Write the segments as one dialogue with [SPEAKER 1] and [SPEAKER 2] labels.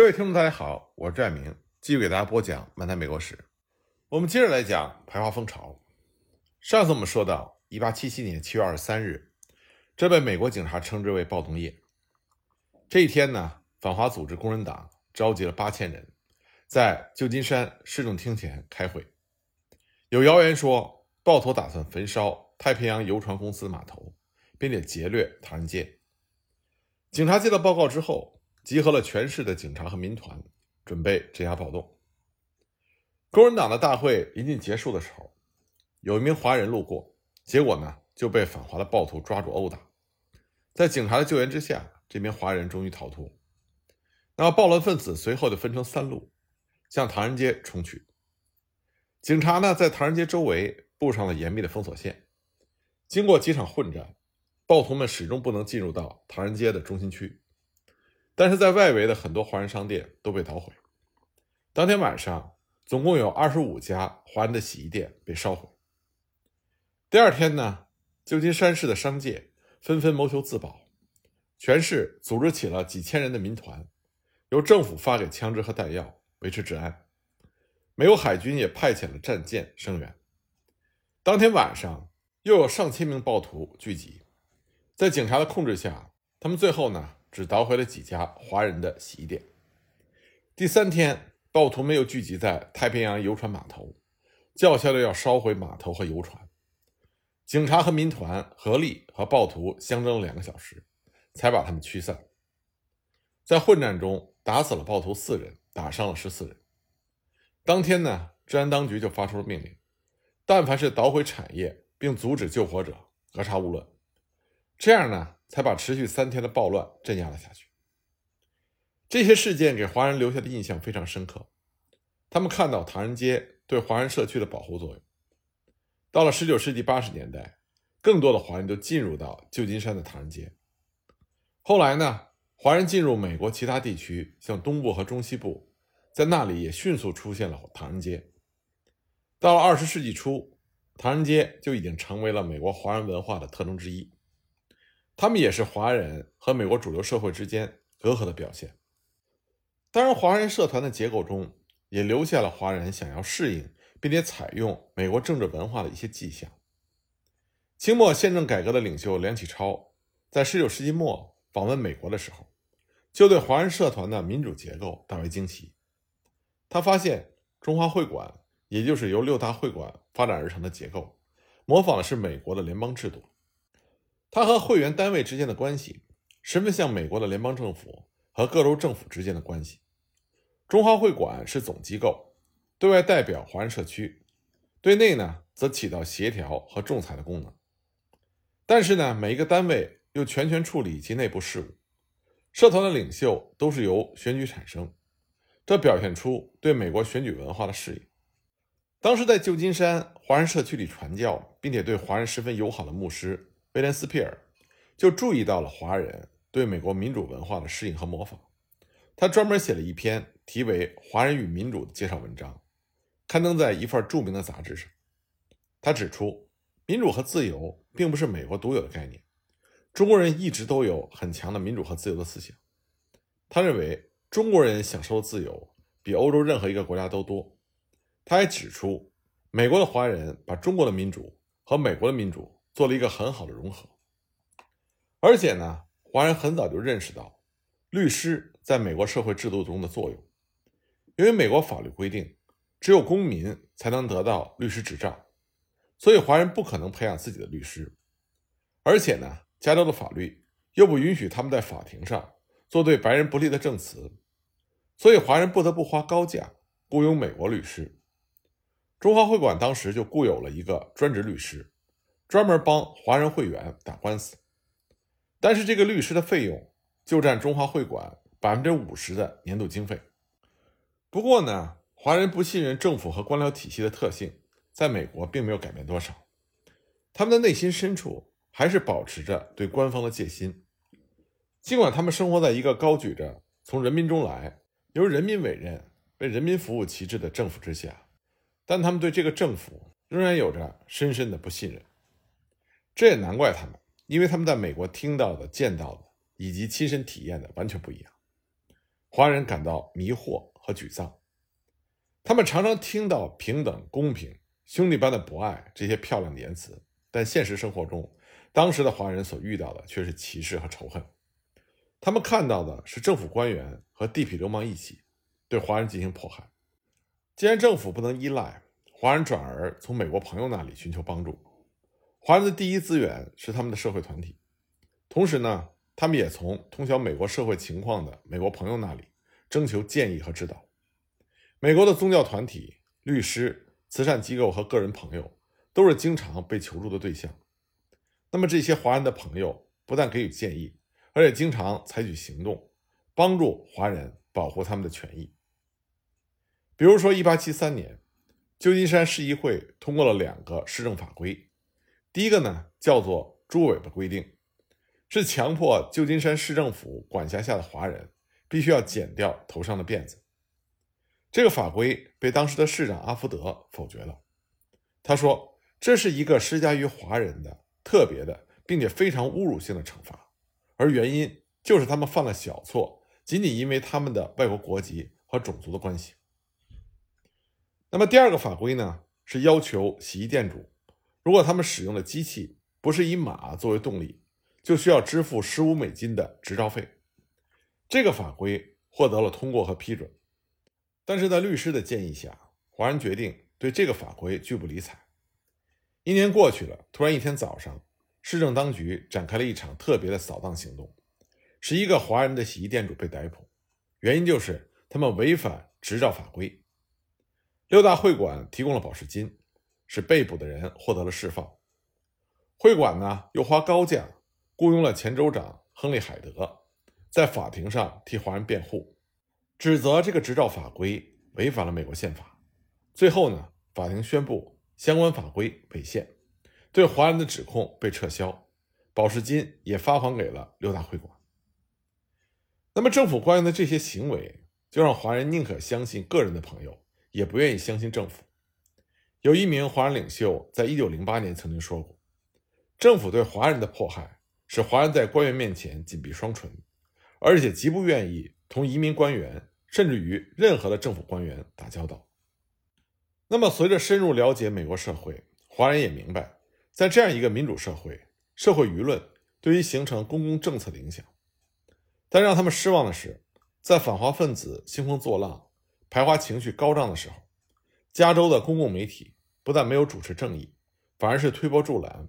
[SPEAKER 1] 各位听众，大家好，我是拽明，继续给大家播讲《漫谈美国史》。我们接着来讲排华风潮。上次我们说到，一八七七年七月二十三日，这被美国警察称之为暴动夜。这一天呢，反华组织工人党召集了八千人，在旧金山市政厅前开会。有谣言说，暴徒打算焚烧太平洋邮船公司码头，并且劫掠唐人街。警察接到报告之后。集合了全市的警察和民团，准备镇压暴动。工人党的大会临近结束的时候，有一名华人路过，结果呢就被反华的暴徒抓住殴打。在警察的救援之下，这名华人终于逃脱。那么暴乱分子随后就分成三路，向唐人街冲去。警察呢在唐人街周围布上了严密的封锁线。经过几场混战，暴徒们始终不能进入到唐人街的中心区。但是在外围的很多华人商店都被捣毁。当天晚上，总共有二十五家华人的洗衣店被烧毁。第二天呢，旧金山市的商界纷纷谋求自保，全市组织起了几千人的民团，由政府发给枪支和弹药维持治安。美国海军也派遣了战舰声援。当天晚上，又有上千名暴徒聚集，在警察的控制下，他们最后呢。只捣毁了几家华人的洗衣店。第三天，暴徒们又聚集在太平洋游船码头，叫嚣着要烧毁码头和游船。警察和民团合力和暴徒相争了两个小时，才把他们驱散。在混战中，打死了暴徒四人，打伤了十四人。当天呢，治安当局就发出了命令：但凡是捣毁产业并阻止救火者，格杀勿论。这样呢？才把持续三天的暴乱镇压了下去。这些事件给华人留下的印象非常深刻，他们看到唐人街对华人社区的保护作用。到了19世纪80年代，更多的华人都进入到旧金山的唐人街。后来呢，华人进入美国其他地区，像东部和中西部，在那里也迅速出现了唐人街。到了20世纪初，唐人街就已经成为了美国华人文化的特征之一。他们也是华人和美国主流社会之间隔阂的表现。当然，华人社团的结构中也留下了华人想要适应并且采用美国政治文化的一些迹象。清末宪政改革的领袖梁启超在19世纪末访问美国的时候，就对华人社团的民主结构大为惊奇。他发现中华会馆，也就是由六大会馆发展而成的结构，模仿的是美国的联邦制度。它和会员单位之间的关系，十分像美国的联邦政府和各州政府之间的关系。中华会馆是总机构，对外代表华人社区，对内呢则起到协调和仲裁的功能。但是呢，每一个单位又全权处理其内部事务，社团的领袖都是由选举产生，这表现出对美国选举文化的适应。当时在旧金山华人社区里传教，并且对华人十分友好的牧师。威廉斯皮尔就注意到了华人对美国民主文化的适应和模仿，他专门写了一篇题为《华人与民主》的介绍文章，刊登在一份著名的杂志上。他指出，民主和自由并不是美国独有的概念，中国人一直都有很强的民主和自由的思想。他认为中国人享受的自由比欧洲任何一个国家都多。他还指出，美国的华人把中国的民主和美国的民主。做了一个很好的融合，而且呢，华人很早就认识到律师在美国社会制度中的作用，因为美国法律规定，只有公民才能得到律师执照，所以华人不可能培养自己的律师，而且呢，加州的法律又不允许他们在法庭上做对白人不利的证词，所以华人不得不花高价雇佣美国律师。中华会馆当时就雇有了一个专职律师。专门帮华人会员打官司，但是这个律师的费用就占中华会馆百分之五十的年度经费。不过呢，华人不信任政府和官僚体系的特性，在美国并没有改变多少，他们的内心深处还是保持着对官方的戒心。尽管他们生活在一个高举着从人民中来、由人民委任、为人民服务旗帜的政府之下，但他们对这个政府仍然有着深深的不信任。这也难怪他们，因为他们在美国听到的、见到的以及亲身体验的完全不一样。华人感到迷惑和沮丧。他们常常听到平等、公平、兄弟般的博爱这些漂亮的言辞，但现实生活中，当时的华人所遇到的却是歧视和仇恨。他们看到的是政府官员和地痞流氓一起对华人进行迫害。既然政府不能依赖，华人转而从美国朋友那里寻求帮助。华人的第一资源是他们的社会团体，同时呢，他们也从通晓美国社会情况的美国朋友那里征求建议和指导。美国的宗教团体、律师、慈善机构和个人朋友都是经常被求助的对象。那么这些华人的朋友不但给予建议，而且经常采取行动，帮助华人保护他们的权益。比如说，1873年，旧金山市议会通过了两个市政法规，第一个呢叫做“猪尾巴规定”，是强迫旧金山市政府管辖下的华人必须要剪掉头上的辫子。这个法规被当时的市长阿福德否决了。他说：“这是一个施加于华人的特别的，并且非常侮辱性的惩罚，而原因就是他们犯了小错，仅仅因为他们的外国国籍和种族的关系。”那么第二个法规呢，是要求洗衣店主，如果他们使用的机器不是以马作为动力，就需要支付十五美金的执照费。这个法规获得了通过和批准。但是在律师的建议下，华人决定对这个法规拒不理睬。一年过去了，突然一天早上，市政当局展开了一场特别的扫荡行动，十一个华人的洗衣店主被逮捕，原因就是他们违反执照法规。六大会馆提供了保释金，使被捕的人获得了释放。会馆呢，又花高价雇佣了前州长亨利·海德，在法庭上替华人辩护。指责这个执照法规违反了美国宪法，最后呢，法庭宣布相关法规违宪，对华人的指控被撤销，保释金也发还给了六大会馆。那么政府官员的这些行为，就让华人宁可相信个人的朋友，也不愿意相信政府。有一名华人领袖在一九零八年曾经说过：“政府对华人的迫害，使华人在官员面前紧闭双唇，而且极不愿意同移民官员。”甚至于任何的政府官员打交道。那么，随着深入了解美国社会，华人也明白，在这样一个民主社会，社会舆论对于形成公共政策的影响。但让他们失望的是，在反华分子兴风作浪、排华情绪高涨的时候，加州的公共媒体不但没有主持正义，反而是推波助澜，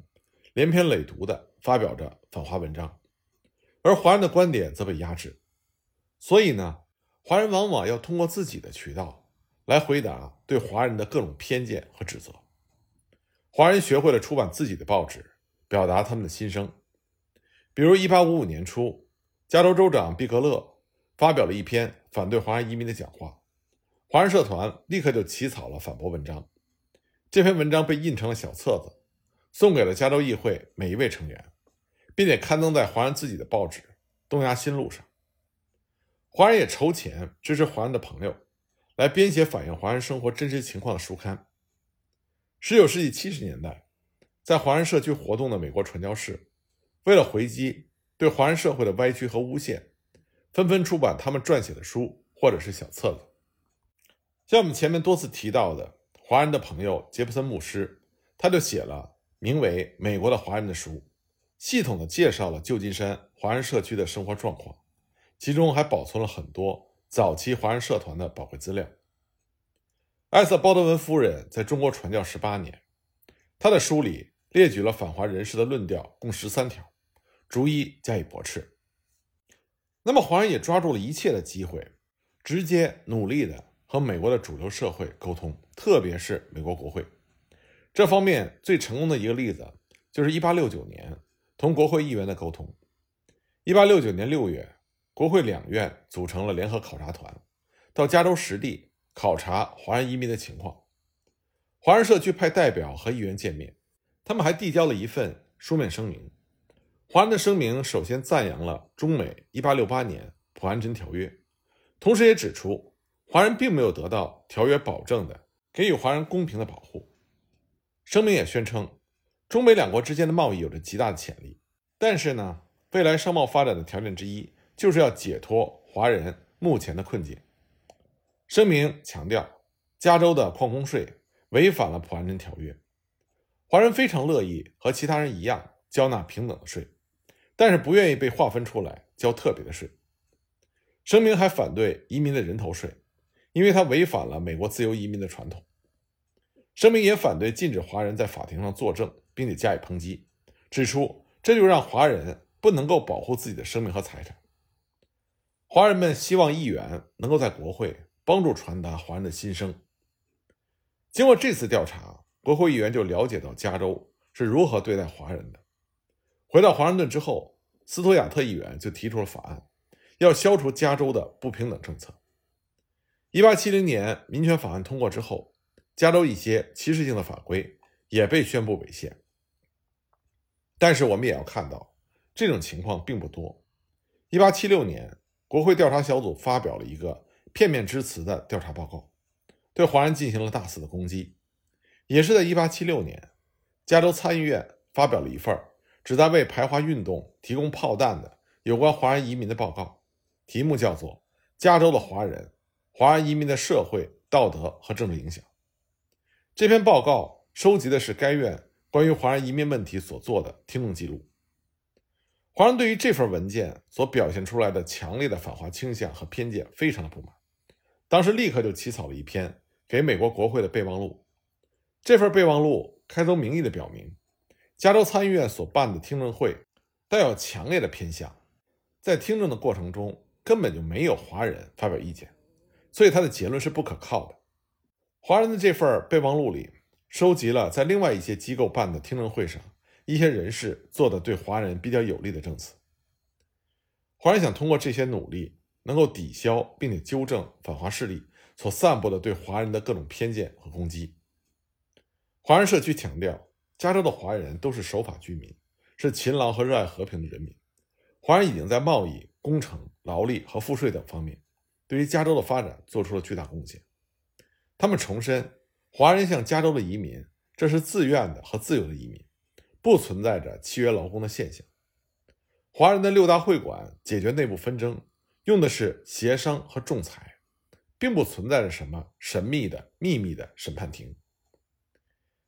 [SPEAKER 1] 连篇累牍地发表着反华文章，而华人的观点则被压制。所以呢？华人往往要通过自己的渠道来回答对华人的各种偏见和指责。华人学会了出版自己的报纸，表达他们的心声。比如，1855年初，加州州长毕格勒发表了一篇反对华人移民的讲话，华人社团立刻就起草了反驳文章。这篇文章被印成了小册子，送给了加州议会每一位成员，并且刊登在华人自己的报纸《东亚新路》上。华人也筹钱支持华人的朋友，来编写反映华人生活真实情况的书刊。十九世纪七十年代，在华人社区活动的美国传教士，为了回击对华人社会的歪曲和诬陷，纷纷出版他们撰写的书或者是小册子。像我们前面多次提到的，华人的朋友杰弗森牧师，他就写了名为《美国的华人》的书，系统的介绍了旧金山华人社区的生活状况。其中还保存了很多早期华人社团的宝贵资料。艾瑟·鲍德温夫人在中国传教十八年，她的书里列举了反华人士的论调共十三条，逐一加以驳斥。那么，华人也抓住了一切的机会，直接努力的和美国的主流社会沟通，特别是美国国会。这方面最成功的一个例子，就是1869年同国会议员的沟通。1869年6月。国会两院组成了联合考察团，到加州实地考察华人移民的情况。华人社区派代表和议员见面，他们还递交了一份书面声明。华人的声明首先赞扬了中美1868年普安珍条约，同时也指出华人并没有得到条约保证的给予华人公平的保护。声明也宣称，中美两国之间的贸易有着极大的潜力，但是呢，未来商贸发展的条件之一。就是要解脱华人目前的困境。声明强调，加州的矿工税违反了普安人条约。华人非常乐意和其他人一样交纳平等的税，但是不愿意被划分出来交特别的税。声明还反对移民的人头税，因为他违反了美国自由移民的传统。声明也反对禁止华人在法庭上作证，并且加以抨击，指出这就让华人不能够保护自己的生命和财产。华人们希望议员能够在国会帮助传达华人的心声。经过这次调查，国会议员就了解到加州是如何对待华人的。回到华盛顿之后，斯图亚特议员就提出了法案，要消除加州的不平等政策。1870年民权法案通过之后，加州一些歧视性的法规也被宣布违宪。但是我们也要看到，这种情况并不多。1876年。国会调查小组发表了一个片面之词的调查报告，对华人进行了大肆的攻击。也是在1876年，加州参议院发表了一份旨在为排华运动提供炮弹的有关华人移民的报告，题目叫做《加州的华人、华人移民的社会道德和政治影响》。这篇报告收集的是该院关于华人移民问题所做的听证记录。华人对于这份文件所表现出来的强烈的反华倾向和偏见非常的不满，当时立刻就起草了一篇给美国国会的备忘录。这份备忘录开宗明义的表明，加州参议院所办的听证会带有强烈的偏向，在听证的过程中根本就没有华人发表意见，所以他的结论是不可靠的。华人的这份备忘录里收集了在另外一些机构办的听证会上。一些人士做的对华人比较有利的证词，华人想通过这些努力，能够抵消并且纠正反华势力所散布的对华人的各种偏见和攻击。华人社区强调，加州的华人都是守法居民，是勤劳和热爱和平的人民。华人已经在贸易、工程、劳力和赋税等方面，对于加州的发展做出了巨大贡献。他们重申，华人向加州的移民，这是自愿的和自由的移民。不存在着契约劳工的现象。华人的六大会馆解决内部纷争，用的是协商和仲裁，并不存在着什么神秘的秘密的审判庭。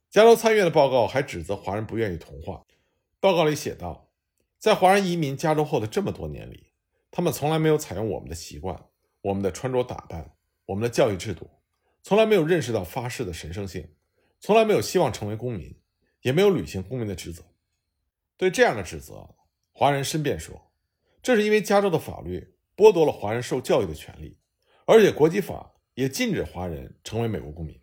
[SPEAKER 1] 加州参议院的报告还指责华人不愿意同化。报告里写道，在华人移民加州后的这么多年里，他们从来没有采用我们的习惯、我们的穿着打扮、我们的教育制度，从来没有认识到发誓的神圣性，从来没有希望成为公民。也没有履行公民的职责。对这样的指责，华人申辩说，这是因为加州的法律剥夺了华人受教育的权利，而且国籍法也禁止华人成为美国公民。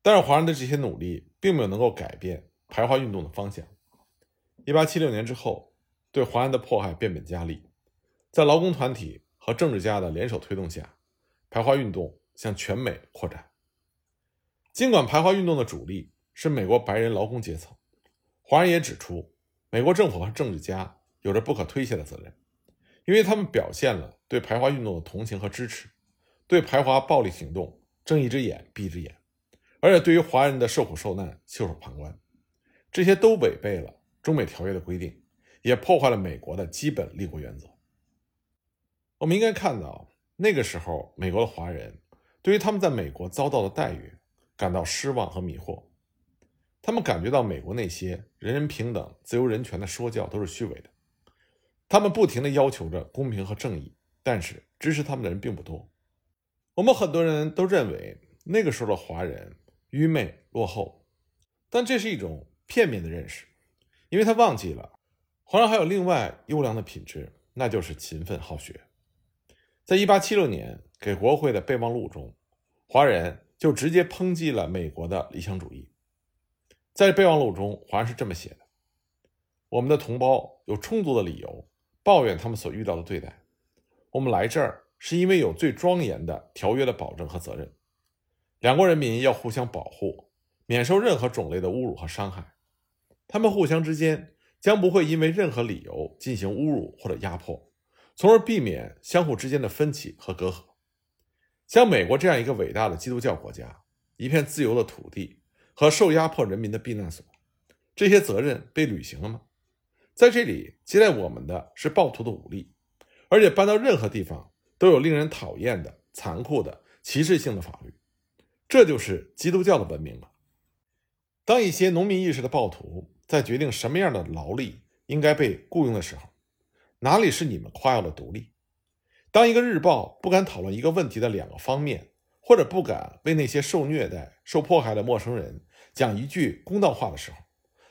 [SPEAKER 1] 但是，华人的这些努力并没有能够改变排华运动的方向。一八七六年之后，对华人的迫害变本加厉，在劳工团体和政治家的联手推动下，排华运动向全美扩展。尽管排华运动的主力，是美国白人劳工阶层，华人也指出，美国政府和政治家有着不可推卸的责任，因为他们表现了对排华运动的同情和支持，对排华暴力行动睁一只眼闭一只眼，而且对于华人的受苦受难袖手旁观，这些都违背了中美条约的规定，也破坏了美国的基本立国原则。我们应该看到，那个时候美国的华人对于他们在美国遭到的待遇感到失望和迷惑。他们感觉到美国那些人人平等、自由人权的说教都是虚伪的。他们不停地要求着公平和正义，但是支持他们的人并不多。我们很多人都认为那个时候的华人愚昧落后，但这是一种片面的认识，因为他忘记了华人还有另外优良的品质，那就是勤奋好学。在1876年给国会的备忘录中，华人就直接抨击了美国的理想主义。在备忘录中，华人是这么写的：“我们的同胞有充足的理由抱怨他们所遇到的对待。我们来这儿是因为有最庄严的条约的保证和责任。两国人民要互相保护，免受任何种类的侮辱和伤害。他们互相之间将不会因为任何理由进行侮辱或者压迫，从而避免相互之间的分歧和隔阂。像美国这样一个伟大的基督教国家，一片自由的土地。”和受压迫人民的避难所，这些责任被履行了吗？在这里接待我们的是暴徒的武力，而且搬到任何地方都有令人讨厌的、残酷的、歧视性的法律。这就是基督教的文明吗？当一些农民意识的暴徒在决定什么样的劳力应该被雇佣的时候，哪里是你们夸耀的独立？当一个日报不敢讨论一个问题的两个方面，或者不敢为那些受虐待、受迫害的陌生人讲一句公道话的时候，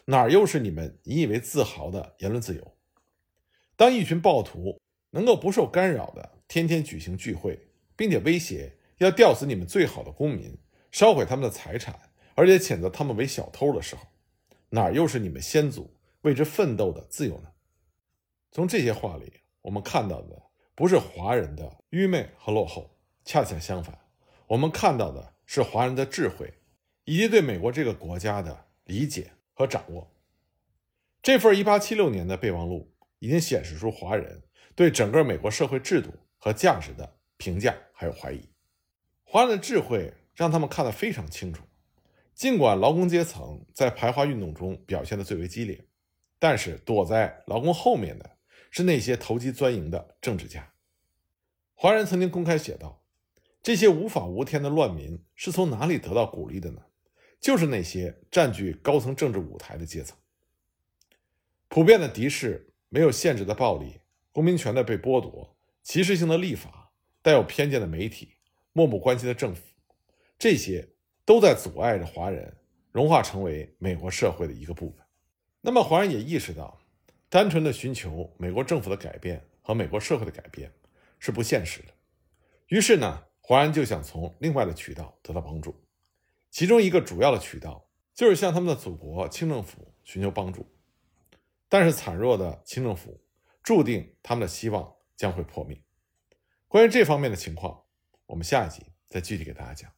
[SPEAKER 1] 哪又是你们引以为自豪的言论自由？当一群暴徒能够不受干扰的天天举行聚会，并且威胁要吊死你们最好的公民，烧毁他们的财产。而且谴责他们为小偷的时候，哪又是你们先祖为之奋斗的自由呢？从这些话里，我们看到的不是华人的愚昧和落后，恰恰相反，我们看到的是华人的智慧，以及对美国这个国家的理解和掌握。这份1876年的备忘录已经显示出华人对整个美国社会制度和价值的评价还有怀疑。华人的智慧让他们看得非常清楚。尽管劳工阶层在排华运动中表现的最为激烈，但是躲在劳工后面的是那些投机钻营的政治家。华人曾经公开写道：“这些无法无天的乱民是从哪里得到鼓励的呢？就是那些占据高层政治舞台的阶层。普遍的敌视、没有限制的暴力、公民权的被剥夺、歧视性的立法、带有偏见的媒体、漠不关心的政府，这些。”都在阻碍着华人融化成为美国社会的一个部分。那么，华人也意识到，单纯的寻求美国政府的改变和美国社会的改变是不现实的。于是呢，华人就想从另外的渠道得到帮助。其中一个主要的渠道就是向他们的祖国清政府寻求帮助。但是，惨弱的清政府注定他们的希望将会破灭。关于这方面的情况，我们下一集再具体给大家讲。